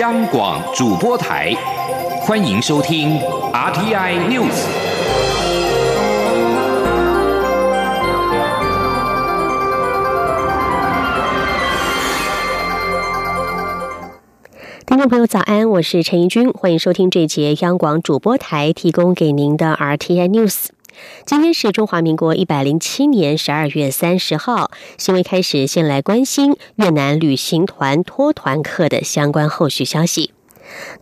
央广主播台，欢迎收听 RTI News。听众朋友，早安，我是陈怡君，欢迎收听这节央广主播台提供给您的 RTI News。今天是中华民国一百零七年十二月三十号。新闻开始，先来关心越南旅行团脱团客的相关后续消息。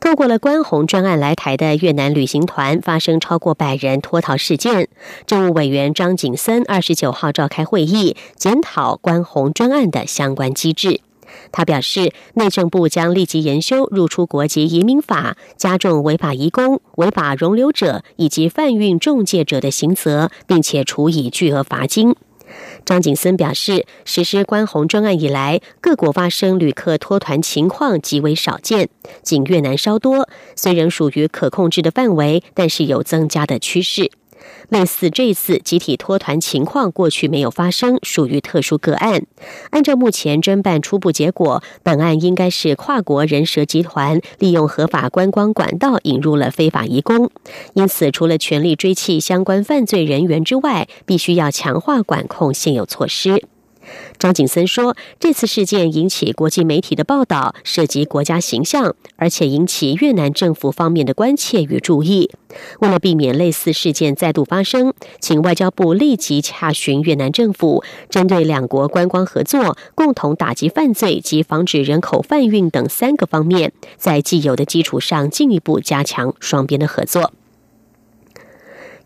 透过了关红专案来台的越南旅行团发生超过百人脱逃事件，政务委员张景森二十九号召开会议，检讨关红专案的相关机制。他表示，内政部将立即研修入出国籍移民法，加重违法移工、违法容留者以及贩运中介者的刑责，并且处以巨额罚金。张景森表示，实施关红专案以来，各国发生旅客脱团情况极为少见，仅越南稍多。虽仍属于可控制的范围，但是有增加的趋势。类似这次集体脱团情况，过去没有发生，属于特殊个案。按照目前侦办初步结果，本案应该是跨国人蛇集团利用合法观光管道引入了非法移工。因此，除了全力追缉相关犯罪人员之外，必须要强化管控现有措施。张景森说：“这次事件引起国际媒体的报道，涉及国家形象，而且引起越南政府方面的关切与注意。为了避免类似事件再度发生，请外交部立即洽询越南政府，针对两国观光合作、共同打击犯罪及防止人口贩运等三个方面，在既有的基础上进一步加强双边的合作。”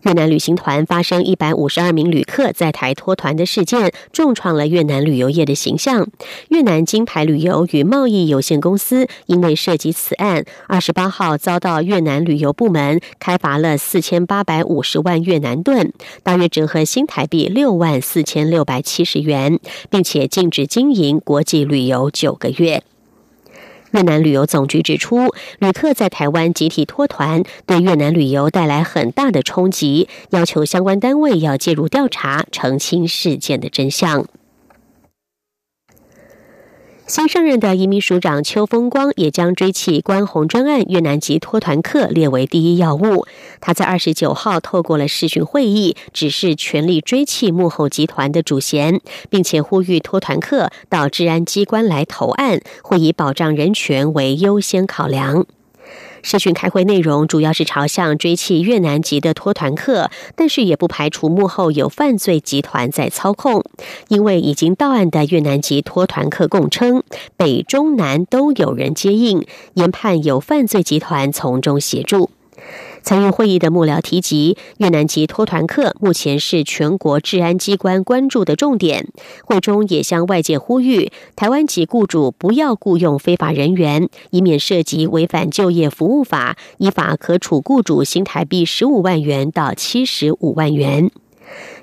越南旅行团发生一百五十二名旅客在台脱团的事件，重创了越南旅游业的形象。越南金牌旅游与贸易有限公司因为涉及此案，二十八号遭到越南旅游部门开罚了四千八百五十万越南盾，大约折合新台币六万四千六百七十元，并且禁止经营国际旅游九个月。越南旅游总局指出，旅客在台湾集体脱团，对越南旅游带来很大的冲击，要求相关单位要介入调查，澄清事件的真相。新上任的移民署长邱风光也将追起关宏专案越南籍脱团客列为第一要务。他在二十九号透过了视讯会议，指示全力追弃幕后集团的主嫌，并且呼吁脱团客到治安机关来投案，会以保障人权为优先考量。视讯开会内容主要是朝向追弃越南籍的脱团客，但是也不排除幕后有犯罪集团在操控。因为已经到案的越南籍脱团客供称，北中南都有人接应，研判有犯罪集团从中协助。参与会议的幕僚提及，越南籍脱团客目前是全国治安机关关注的重点。会中也向外界呼吁，台湾籍雇主不要雇佣非法人员，以免涉及违反就业服务法，依法可处雇主新台币十五万元到七十五万元。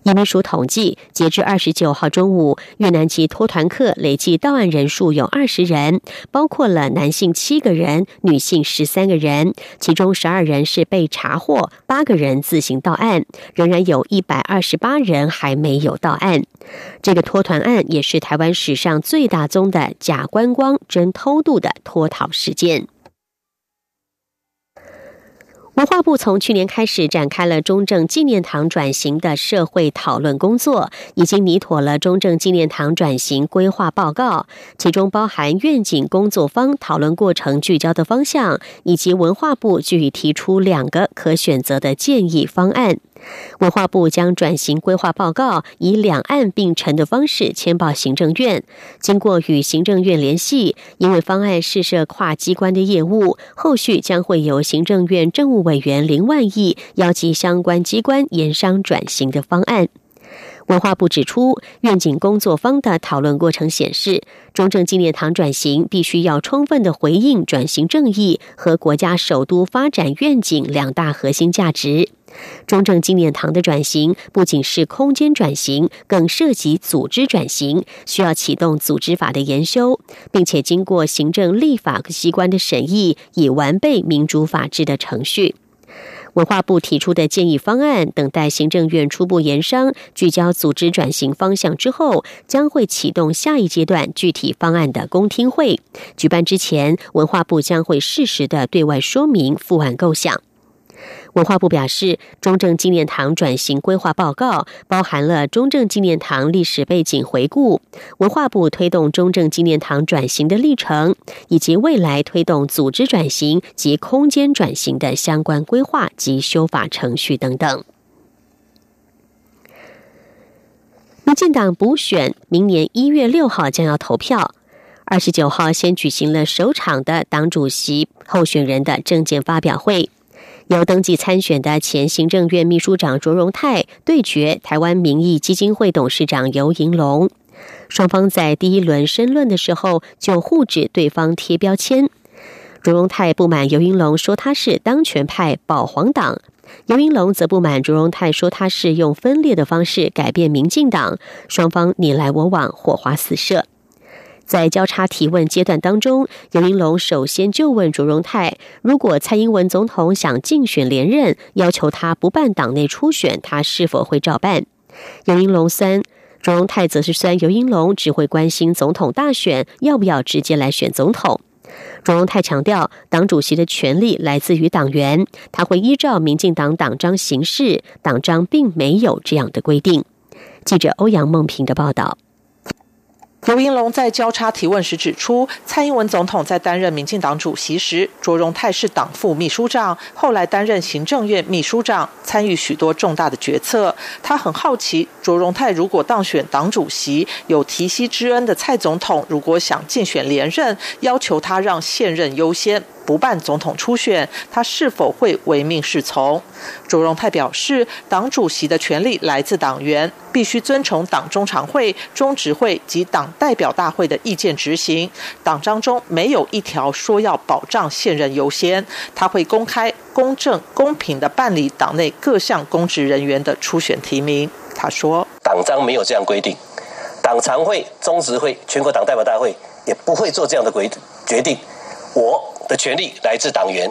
移民署统计，截至二十九号中午，越南籍脱团客累计到案人数有二十人，包括了男性七个人、女性十三个人，其中十二人是被查获，八个人自行到案，仍然有一百二十八人还没有到案。这个脱团案也是台湾史上最大宗的假观光真偷渡的脱逃事件。文化部从去年开始展开了中正纪念堂转型的社会讨论工作，已经拟妥了中正纪念堂转型规划报告，其中包含愿景工作方讨论过程聚焦的方向，以及文化部具体提出两个可选择的建议方案。文化部将转型规划报告以两岸并陈的方式签报行政院，经过与行政院联系，因为方案是涉跨机关的业务，后续将会由行政院政务委员林万亿邀集相关机关研商转型的方案。文化部指出，愿景工作方的讨论过程显示，中正纪念堂转型必须要充分的回应转型正义和国家首都发展愿景两大核心价值。中正纪念堂的转型不仅是空间转型，更涉及组织转型，需要启动组织法的研修，并且经过行政立法机关的审议，以完备民主法治的程序。文化部提出的建议方案，等待行政院初步研商，聚焦组织转型方向之后，将会启动下一阶段具体方案的公听会。举办之前，文化部将会适时的对外说明复案构想。文化部表示，中正纪念堂转型规划报告包含了中正纪念堂历史背景回顾、文化部推动中正纪念堂转型的历程，以及未来推动组织转型及空间转型的相关规划及修法程序等等。民进党补选明年一月六号将要投票，二十九号先举行了首场的党主席候选人的政见发表会。由登记参选的前行政院秘书长卓荣泰对决台湾民意基金会董事长尤银龙，双方在第一轮申论的时候就互指对方贴标签。卓荣泰不满尤银龙说他是当权派保皇党，尤银龙则不满卓荣泰说他是用分裂的方式改变民进党，双方你来我往，火花四射。在交叉提问阶段当中，尤英龙首先就问卓荣泰：如果蔡英文总统想竞选连任，要求他不办党内初选，他是否会照办？尤英龙三，卓荣泰则是酸尤英龙只会关心总统大选，要不要直接来选总统？卓荣泰强调，党主席的权力来自于党员，他会依照民进党党章行事，党章并没有这样的规定。记者欧阳梦平的报道。刘英龙在交叉提问时指出，蔡英文总统在担任民进党主席时，卓荣泰是党副秘书长，后来担任行政院秘书长，参与许多重大的决策。他很好奇，卓荣泰如果当选党主席，有提膝之恩的蔡总统，如果想竞选连任，要求他让现任优先。不办总统初选，他是否会唯命是从？卓荣泰表示，党主席的权力来自党员，必须遵从党中常会、中执会及党代表大会的意见执行。党章中没有一条说要保障现任优先。他会公开、公正、公平的办理党内各项公职人员的初选提名。他说，党章没有这样规定，党常会、中执会、全国党代表大会也不会做这样的规决定。我。的权利来自党员，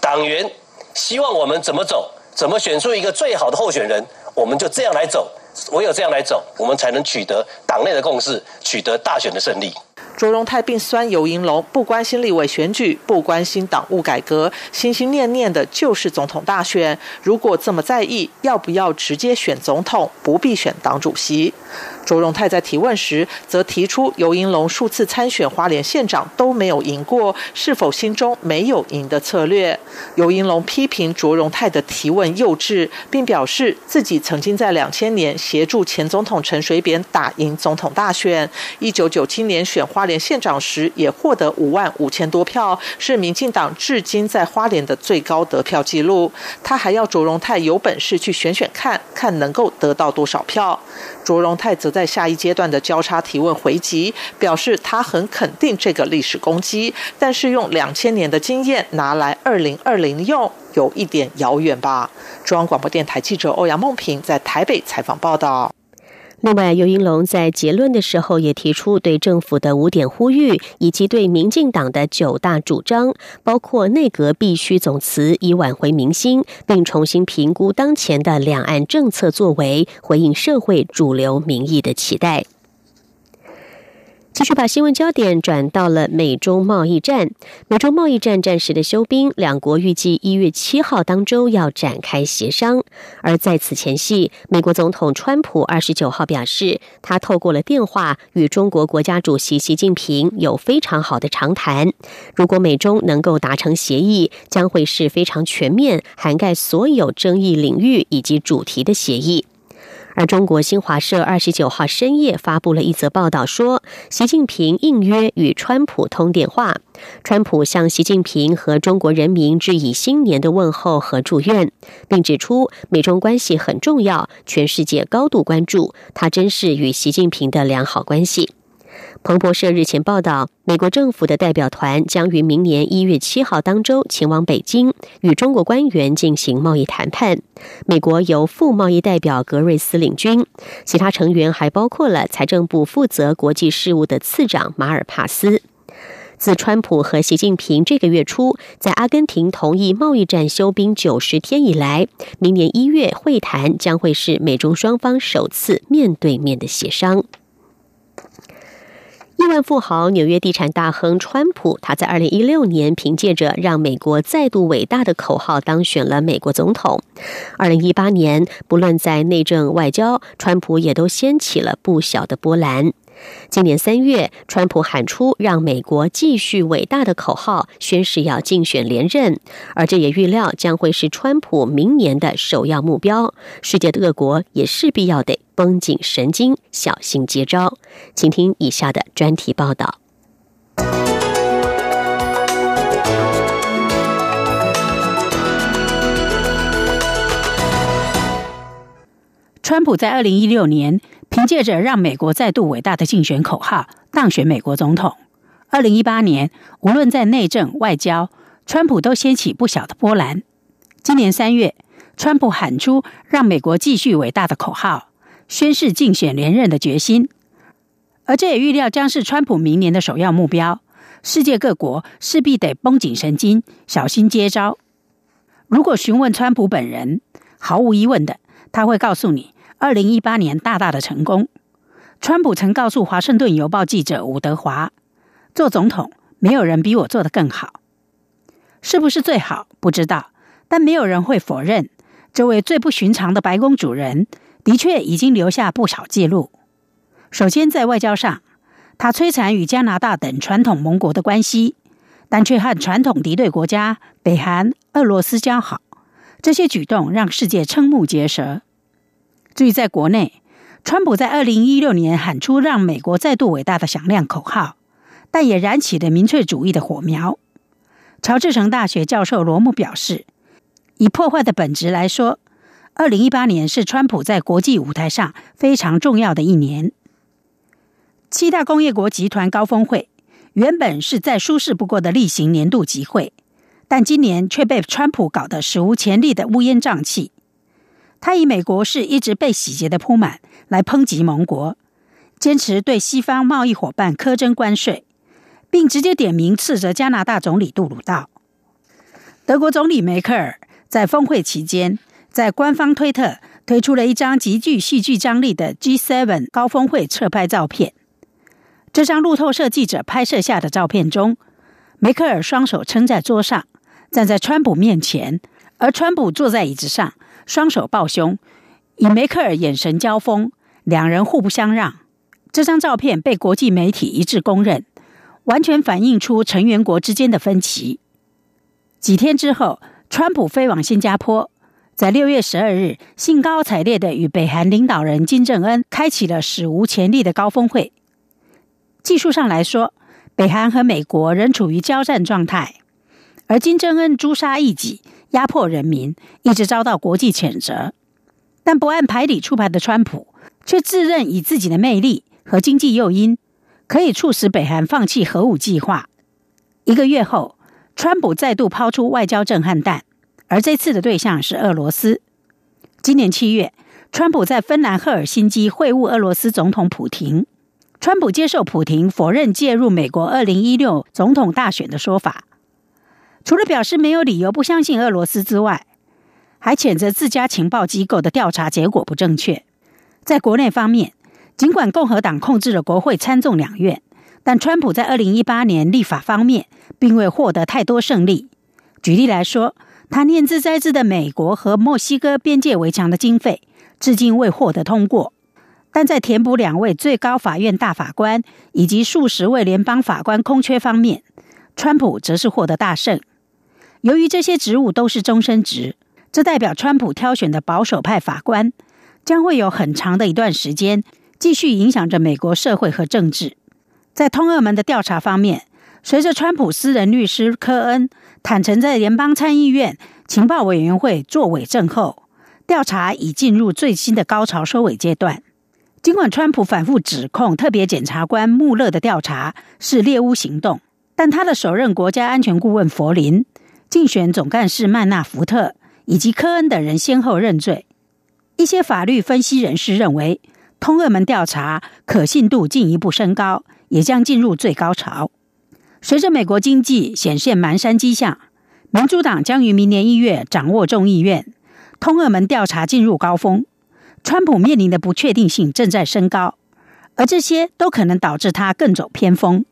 党员希望我们怎么走，怎么选出一个最好的候选人，我们就这样来走。唯有这样来走，我们才能取得党内的共识，取得大选的胜利。卓荣泰并酸尤银龙不关心立委选举，不关心党务改革，心心念念的就是总统大选。如果这么在意，要不要直接选总统，不必选党主席？卓荣泰在提问时，则提出尤英龙数次参选花莲县长都没有赢过，是否心中没有赢的策略？尤英龙批评卓荣泰的提问幼稚，并表示自己曾经在两千年协助前总统陈水扁打赢总统大选，一九九七年选花莲县长时也获得五万五千多票，是民进党至今在花莲的最高得票纪录。他还要卓荣泰有本事去选选看，看能够得到多少票。卓荣泰则在在下一阶段的交叉提问回击，表示他很肯定这个历史攻击，但是用两千年的经验拿来二零二零用，有一点遥远吧。中央广播电台记者欧阳梦平在台北采访报道。另外，尤英龙在结论的时候也提出对政府的五点呼吁，以及对民进党的九大主张，包括内阁必须总辞以挽回民心，并重新评估当前的两岸政策作为，回应社会主流民意的期待。继续把新闻焦点转到了美中贸易战。美中贸易战暂时的休兵，两国预计一月七号当周要展开协商。而在此前夕，美国总统川普二十九号表示，他透过了电话与中国国家主席习近平有非常好的长谈。如果美中能够达成协议，将会是非常全面、涵盖所有争议领域以及主题的协议。而中国新华社二十九号深夜发布了一则报道，说习近平应约与川普通电话，川普向习近平和中国人民致以新年的问候和祝愿，并指出美中关系很重要，全世界高度关注，他珍视与习近平的良好关系。彭博社日前报道，美国政府的代表团将于明年一月七号当周前往北京，与中国官员进行贸易谈判。美国由副贸易代表格瑞斯领军，其他成员还包括了财政部负责国际事务的次长马尔帕斯。自川普和习近平这个月初在阿根廷同意贸易战休兵九十天以来，明年一月会谈将会是美中双方首次面对面的协商。亿万富豪、纽约地产大亨川普，他在二零一六年凭借着“让美国再度伟大”的口号当选了美国总统。二零一八年，不论在内政、外交，川普也都掀起了不小的波澜。今年三月，川普喊出“让美国继续伟大”的口号，宣誓要竞选连任，而这也预料将会是川普明年的首要目标。世界的各国也势必要得绷紧神经，小心接招。请听以下的专题报道。川普在二零一六年。凭借着让美国再度伟大的竞选口号当选美国总统。二零一八年，无论在内政、外交，川普都掀起不小的波澜。今年三月，川普喊出让美国继续伟大的口号，宣誓竞选连任的决心。而这也预料将是川普明年的首要目标。世界各国势必得绷紧神经，小心接招。如果询问川普本人，毫无疑问的，他会告诉你。二零一八年大大的成功，川普曾告诉《华盛顿邮报》记者伍德华：“做总统，没有人比我做得更好。是不是最好不知道，但没有人会否认，这位最不寻常的白宫主人的确已经留下不少记录。首先，在外交上，他摧残与加拿大等传统盟国的关系，但却和传统敌对国家北韩、俄罗斯交好，这些举动让世界瞠目结舌。”至于在国内，川普在二零一六年喊出让美国再度伟大的响亮口号，但也燃起了民粹主义的火苗。乔治城大学教授罗姆表示，以破坏的本质来说，二零一八年是川普在国际舞台上非常重要的一年。七大工业国集团高峰会原本是再舒适不过的例行年度集会，但今年却被川普搞得史无前例的乌烟瘴气。他以美国是一直被洗劫的铺满来抨击盟国，坚持对西方贸易伙伴苛征关税，并直接点名斥责加拿大总理杜鲁道。德国总理梅克尔在峰会期间，在官方推特推出了一张极具戏剧张力的 G7 高峰会侧拍照片。这张路透社记者拍摄下的照片中，梅克尔双手撑在桌上，站在川普面前，而川普坐在椅子上。双手抱胸，与梅克尔眼神交锋，两人互不相让。这张照片被国际媒体一致公认，完全反映出成员国之间的分歧。几天之后，川普飞往新加坡，在六月十二日兴高采烈的与北韩领导人金正恩开启了史无前例的高峰会。技术上来说，北韩和美国仍处于交战状态，而金正恩诛杀异己。压迫人民一直遭到国际谴责，但不按牌理出牌的川普却自认以自己的魅力和经济诱因，可以促使北韩放弃核武计划。一个月后，川普再度抛出外交震撼弹，而这次的对象是俄罗斯。今年七月，川普在芬兰赫尔辛基会晤俄罗斯总统普廷，川普接受普廷否认介入美国二零一六总统大选的说法。除了表示没有理由不相信俄罗斯之外，还谴责自家情报机构的调查结果不正确。在国内方面，尽管共和党控制了国会参众两院，但川普在二零一八年立法方面并未获得太多胜利。举例来说，他念兹在兹的美国和墨西哥边界围墙的经费至今未获得通过，但在填补两位最高法院大法官以及数十位联邦法官空缺方面，川普则是获得大胜。由于这些职务都是终身职，这代表川普挑选的保守派法官将会有很长的一段时间继续影响着美国社会和政治。在通俄门的调查方面，随着川普私人律师科恩坦诚在联邦参议院情报委员会作伪证后，调查已进入最新的高潮收尾阶段。尽管川普反复指控特别检察官穆勒的调查是猎巫行动，但他的首任国家安全顾问佛林。竞选总干事曼纳福特以及科恩等人先后认罪。一些法律分析人士认为，通俄门调查可信度进一步升高，也将进入最高潮。随着美国经济显现蹒跚迹象，民主党将于明年一月掌握众议院。通俄门调查进入高峰，川普面临的不确定性正在升高，而这些都可能导致他更走偏锋。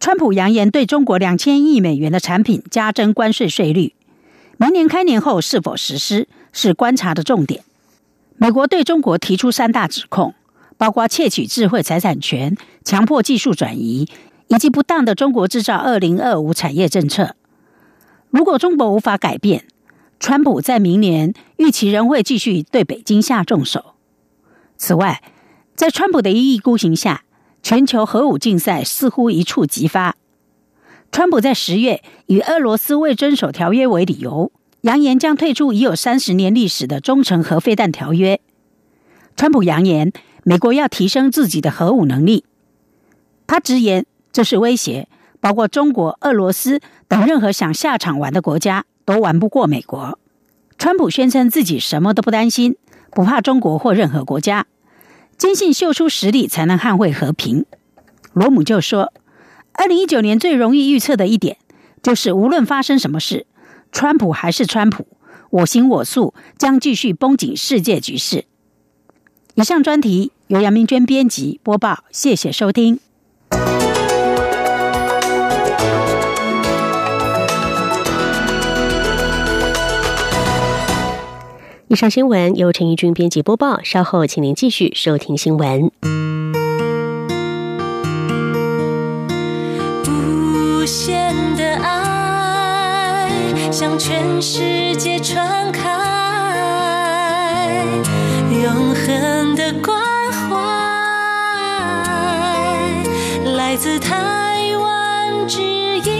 川普扬言对中国两千亿美元的产品加征关税税率，明年开年后是否实施是观察的重点。美国对中国提出三大指控，包括窃取智慧财产权、强迫技术转移以及不当的“中国制造”二零二五产业政策。如果中国无法改变，川普在明年预期仍会继续对北京下重手。此外，在川普的一意孤行下，全球核武竞赛似乎一触即发。川普在十月以俄罗斯未遵守条约为理由。扬言将退出已有三十年历史的中程核飞弹条约。川普扬言，美国要提升自己的核武能力。他直言，这是威胁，包括中国、俄罗斯等任何想下场玩的国家都玩不过美国。川普宣称自己什么都不担心，不怕中国或任何国家，坚信秀出实力才能捍卫和平。罗姆就说，二零一九年最容易预测的一点，就是无论发生什么事。川普还是川普，我行我素，将继续绷紧世界局势。以上专题由杨明娟编辑播报，谢谢收听。以上新闻由陈怡君编辑播报，稍后请您继续收听新闻。无限的爱。向全世界传开，永恒的关怀，来自台湾之音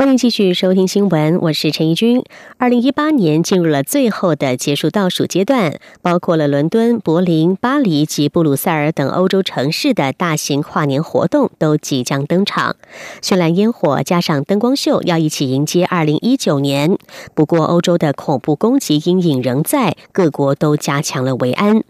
欢迎继续收听新闻，我是陈怡君。二零一八年进入了最后的结束倒数阶段，包括了伦敦、柏林、巴黎及布鲁塞尔等欧洲城市的大型跨年活动都即将登场，绚烂烟火加上灯光秀，要一起迎接二零一九年。不过，欧洲的恐怖攻击阴影仍在，各国都加强了维安。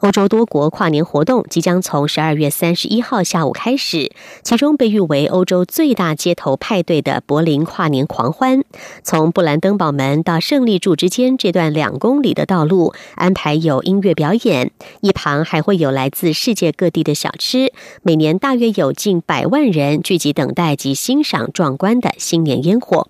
欧洲多国跨年活动即将从十二月三十一号下午开始，其中被誉为欧洲最大街头派对的柏林跨年狂欢，从布兰登堡门到胜利柱之间这段两公里的道路安排有音乐表演，一旁还会有来自世界各地的小吃，每年大约有近百万人聚集等待及欣赏壮观的新年烟火。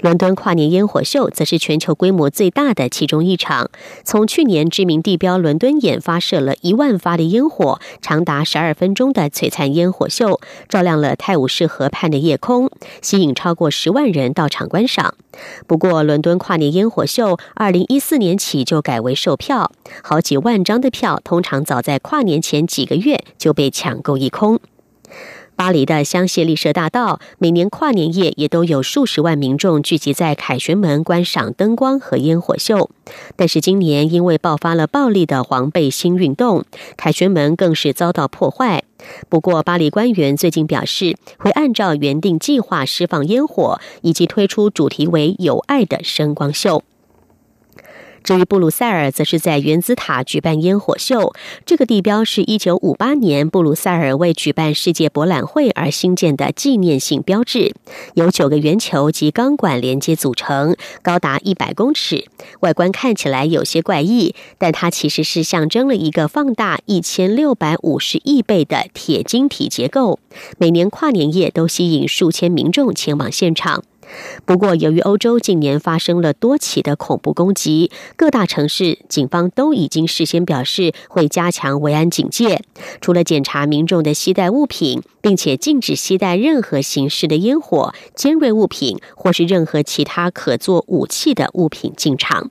伦敦跨年烟火秀则是全球规模最大的其中一场。从去年知名地标伦敦眼发射了一万发的烟火，长达十二分钟的璀璨烟火秀，照亮了泰晤士河畔的夜空，吸引超过十万人到场观赏。不过，伦敦跨年烟火秀二零一四年起就改为售票，好几万张的票，通常早在跨年前几个月就被抢购一空。巴黎的香榭丽舍大道，每年跨年夜也都有数十万民众聚集在凯旋门观赏灯光和烟火秀。但是今年因为爆发了暴力的黄背心运动，凯旋门更是遭到破坏。不过，巴黎官员最近表示，会按照原定计划释放烟火，以及推出主题为“有爱”的声光秀。至于布鲁塞尔，则是在原子塔举办烟火秀。这个地标是一九五八年布鲁塞尔为举办世界博览会而兴建的纪念性标志，由九个圆球及钢管连接组成，高达一百公尺。外观看起来有些怪异，但它其实是象征了一个放大一千六百五十亿倍的铁晶体结构。每年跨年夜都吸引数千民众前往现场。不过，由于欧洲近年发生了多起的恐怖攻击，各大城市警方都已经事先表示会加强维安警戒。除了检查民众的携带物品，并且禁止携带任何形式的烟火、尖锐物品或是任何其他可做武器的物品进场。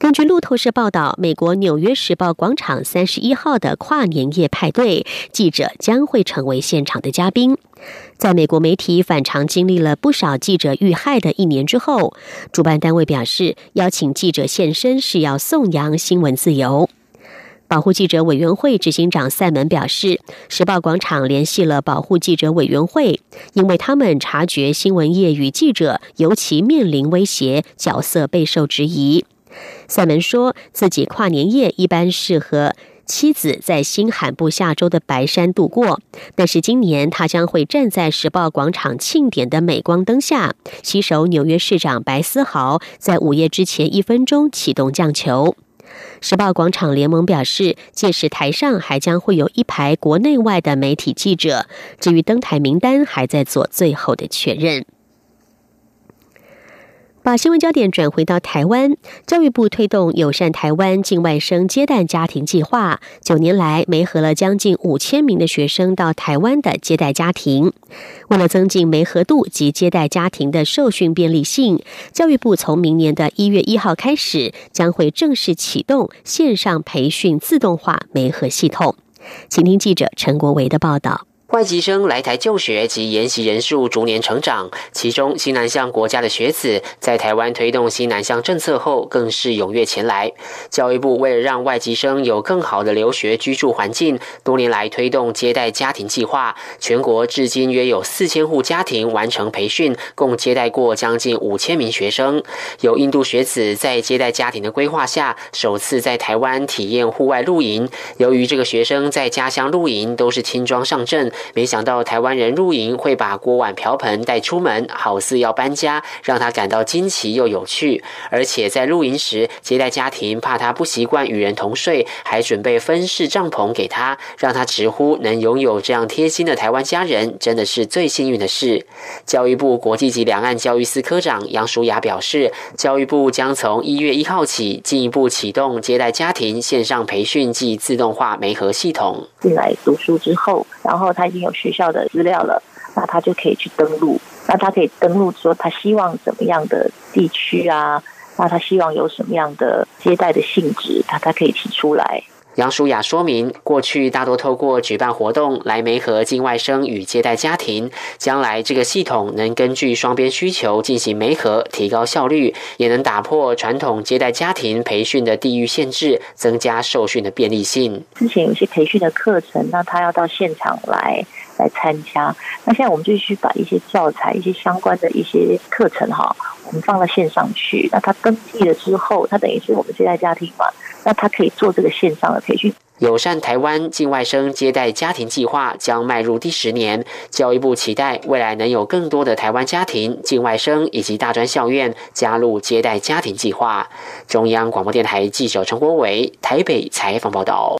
根据路透社报道，美国纽约时报广场三十一号的跨年夜派对，记者将会成为现场的嘉宾。在美国媒体反常经历了不少记者遇害的一年之后，主办单位表示，邀请记者现身是要颂扬新闻自由。保护记者委员会执行长塞门表示，时报广场联系了保护记者委员会，因为他们察觉新闻业与记者尤其面临威胁，角色备受质疑。塞门说自己跨年夜一般是和妻子在新罕布夏州的白山度过，但是今年他将会站在时报广场庆典的镁光灯下，携手纽约市长白思豪，在午夜之前一分钟启动降球。时报广场联盟表示，届时台上还将会有一排国内外的媒体记者，至于登台名单还在做最后的确认。把新闻焦点转回到台湾，教育部推动友善台湾境外生接待家庭计划，九年来媒合了将近五千名的学生到台湾的接待家庭。为了增进媒合度及接待家庭的受训便利性，教育部从明年的一月一号开始，将会正式启动线上培训自动化媒合系统。请听记者陈国维的报道。外籍生来台就学及研习人数逐年成长，其中西南向国家的学子在台湾推动西南向政策后，更是踊跃前来。教育部为了让外籍生有更好的留学居住环境，多年来推动接待家庭计划，全国至今约有四千户家庭完成培训，共接待过将近五千名学生。有印度学子在接待家庭的规划下，首次在台湾体验户外露营。由于这个学生在家乡露营都是轻装上阵。没想到台湾人露营会把锅碗瓢盆带出门，好似要搬家，让他感到惊奇又有趣。而且在露营时，接待家庭怕他不习惯与人同睡，还准备分式帐篷给他，让他直呼能拥有这样贴心的台湾家人，真的是最幸运的事。教育部国际级两岸教育司科长杨淑雅表示，教育部将从一月一号起进一步启动接待家庭线上培训及自动化媒合系统。进来读书之后，然后他。已经有学校的资料了，那他就可以去登录。那他可以登录说他希望怎么样的地区啊？那他希望有什么样的接待的性质，他他可以提出来。杨淑雅说明，过去大多透过举办活动来媒合境外生与接待家庭，将来这个系统能根据双边需求进行媒合，提高效率，也能打破传统接待家庭培训的地域限制，增加受训的便利性。之前有些培训的课程，那他要到现场来来参加，那现在我们就去把一些教材、一些相关的一些课程哈，我们放到线上去。那他登记了之后，他等于是我们接待家庭嘛。那他可以做这个线上的培训。友善台湾境外生接待家庭计划将迈入第十年，教育部期待未来能有更多的台湾家庭、境外生以及大专校院加入接待家庭计划。中央广播电台记者陈国伟台北采访报道。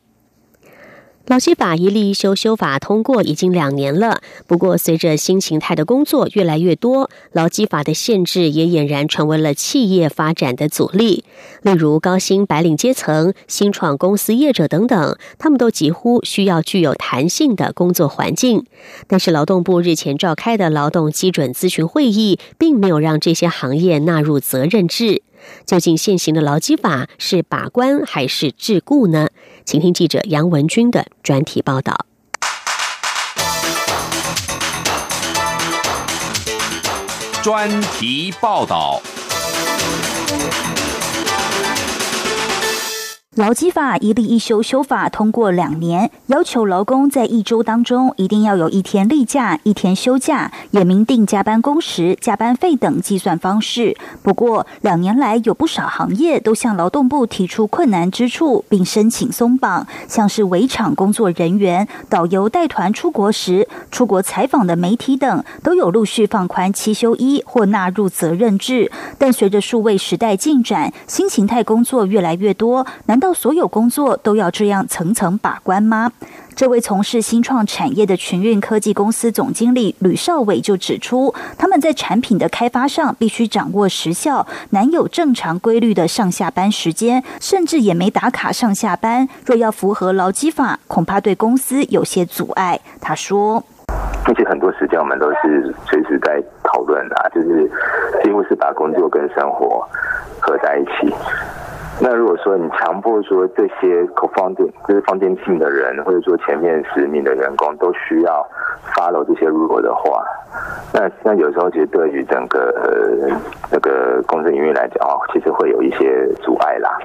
劳基法一例一修修法通过已经两年了，不过随着新形态的工作越来越多，劳基法的限制也俨然成为了企业发展的阻力。例如高薪白领阶层、新创公司业者等等，他们都几乎需要具有弹性的工作环境。但是劳动部日前召开的劳动基准咨询会议，并没有让这些行业纳入责任制。究竟现行的劳基法是把关还是桎梏呢？请听记者杨文军的专题报道。专题报道。劳基法一例一休修法通过两年，要求劳工在一周当中一定要有一天例假、一天休假，也明定加班工时、加班费等计算方式。不过，两年来有不少行业都向劳动部提出困难之处，并申请松绑，像是围场工作人员、导游带团出国时、出国采访的媒体等，都有陆续放宽七休一或纳入责任制。但随着数位时代进展，新形态工作越来越多，难道？所有工作都要这样层层把关吗？这位从事新创产业的群运科技公司总经理吕少伟就指出，他们在产品的开发上必须掌握时效，难有正常规律的上下班时间，甚至也没打卡上下班。若要符合劳基法，恐怕对公司有些阻碍。他说：“而且很多时间我们都是随时在讨论啊，就是几乎是把工作跟生活合在一起。”那如果说你强迫说这些 co-founding 就是放电性的人，或者说前面十名的员工都需要 follow 这些 rule 的话，那那有时候其实对于整个呃那个公司营运来讲哦，其实会有一些阻碍啦。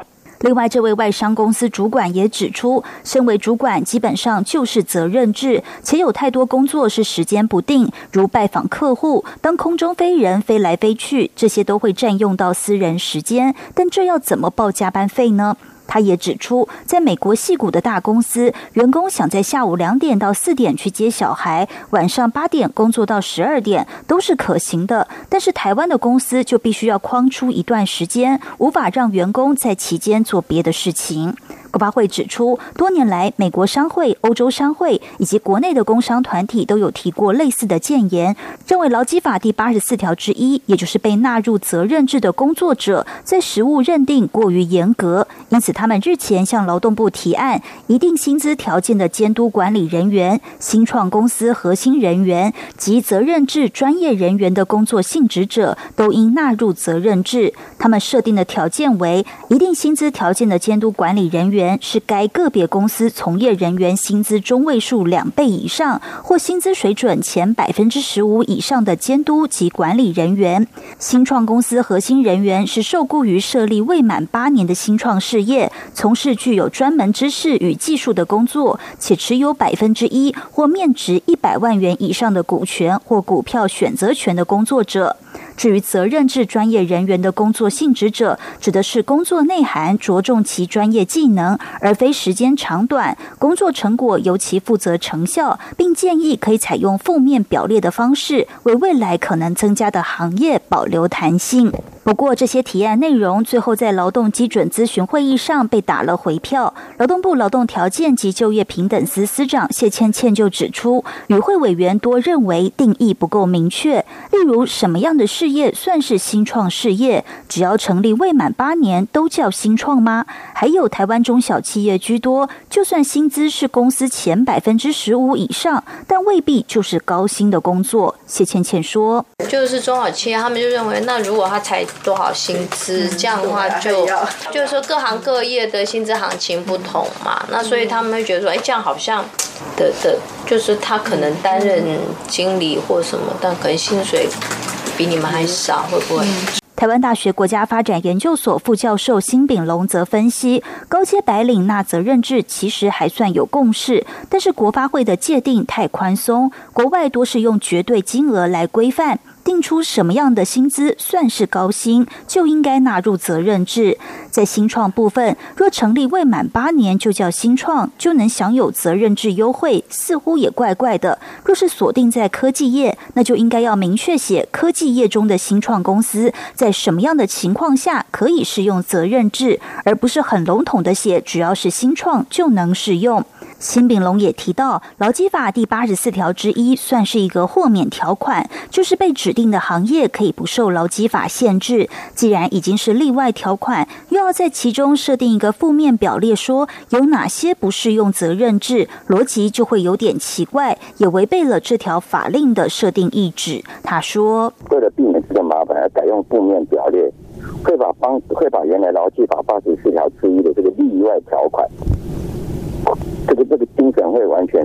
另外，这位外商公司主管也指出，身为主管基本上就是责任制，且有太多工作是时间不定，如拜访客户、当空中飞人飞来飞去，这些都会占用到私人时间。但这要怎么报加班费呢？他也指出，在美国戏骨的大公司，员工想在下午两点到四点去接小孩，晚上八点工作到十二点都是可行的。但是台湾的公司就必须要框出一段时间，无法让员工在期间做别的事情。国发会指出，多年来，美国商会、欧洲商会以及国内的工商团体都有提过类似的建言，认为劳基法第八十四条之一，也就是被纳入责任制的工作者，在实务认定过于严格，因此他们日前向劳动部提案，一定薪资条件的监督管理人员、新创公司核心人员及责任制专业人员的工作性质者，都应纳入责任制。他们设定的条件为：一定薪资条件的监督管理人员。是该个别公司从业人员薪资中位数两倍以上，或薪资水准前百分之十五以上的监督及管理人员。新创公司核心人员是受雇于设立未满八年的新创事业，从事具有专门知识与技术的工作，且持有百分之一或面值一百万元以上的股权或股票选择权的工作者。至于责任制专业人员的工作性质者，指的是工作内涵着重其专业技能，而非时间长短。工作成果由其负责成效，并建议可以采用负面表列的方式，为未来可能增加的行业保留弹性。不过，这些提案内容最后在劳动基准咨询会议上被打了回票。劳动部劳动条件及就业平等司司长谢倩倩就指出，与会委员多认为定义不够明确，例如什么样的事业算是新创事业？只要成立未满八年都叫新创吗？还有台湾中小企业居多，就算薪资是公司前百分之十五以上，但未必就是高薪的工作。谢倩倩说：“就是中小企业，他们就认为，那如果他才。”多少薪资？这样的话就就是说各行各业的薪资行情不同嘛，那所以他们会觉得说，哎，这样好像的的，就是他可能担任经理或什么，但可能薪水比你们还少，会不会？台湾大学国家发展研究所副教授辛炳龙则分析，高阶白领纳责任制其实还算有共识，但是国发会的界定太宽松，国外多是用绝对金额来规范。定出什么样的薪资算是高薪，就应该纳入责任制。在新创部分，若成立未满八年就叫新创，就能享有责任制优惠，似乎也怪怪的。若是锁定在科技业，那就应该要明确写科技业中的新创公司在什么样的情况下可以适用责任制，而不是很笼统的写只要是新创就能适用。辛炳龙也提到，劳基法第八十四条之一算是一个豁免条款，就是被指定的行业可以不受劳基法限制。既然已经是例外条款，又要在其中设定一个负面表列，说有哪些不适用责任制，逻辑就会有点奇怪，也违背了这条法令的设定意志。他说：“为了避免这个麻烦，改用负面表列，会把方会把原来劳基法八十四条之一的这个例外条款。”这个这个精神会完全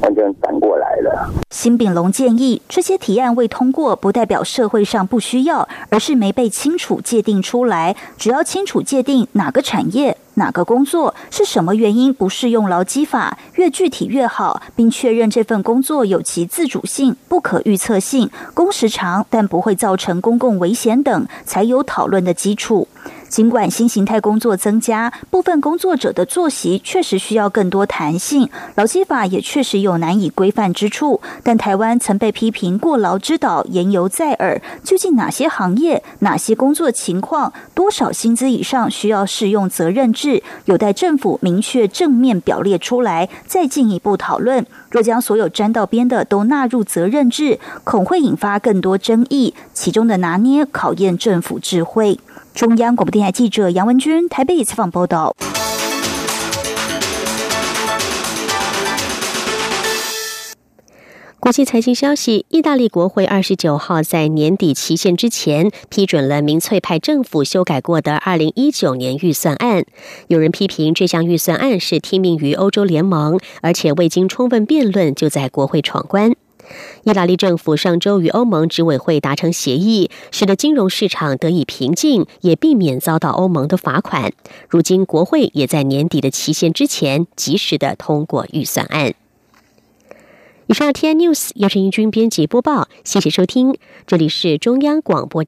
完全反过来了。辛炳龙建议，这些提案未通过，不代表社会上不需要，而是没被清楚界定出来。只要清楚界定哪个产业、哪个工作是什么原因不适用劳基法，越具体越好，并确认这份工作有其自主性、不可预测性、工时长但不会造成公共危险等，才有讨论的基础。尽管新形态工作增加，部分工作者的作息确实需要更多弹性，劳基法也确实有难以规范之处。但台湾曾被批评过劳之岛，言犹在耳。究竟哪些行业、哪些工作情况、多少薪资以上需要适用责任制，有待政府明确正面表列出来，再进一步讨论。若将所有沾到边的都纳入责任制，恐会引发更多争议，其中的拿捏考验政府智慧。中央广播电台记者杨文君台北采访报道。国国际财经消息：意大利国会二十九号在年底期限之前批准了民粹派政府修改过的二零一九年预算案。有人批评这项预算案是听命于欧洲联盟，而且未经充分辩论就在国会闯关。意大利政府上周与欧盟执委会达成协议，使得金融市场得以平静，也避免遭到欧盟的罚款。如今，国会也在年底的期限之前及时的通过预算案。以上 T N News 由陈义军编辑播报，谢谢收听，这里是中央广播。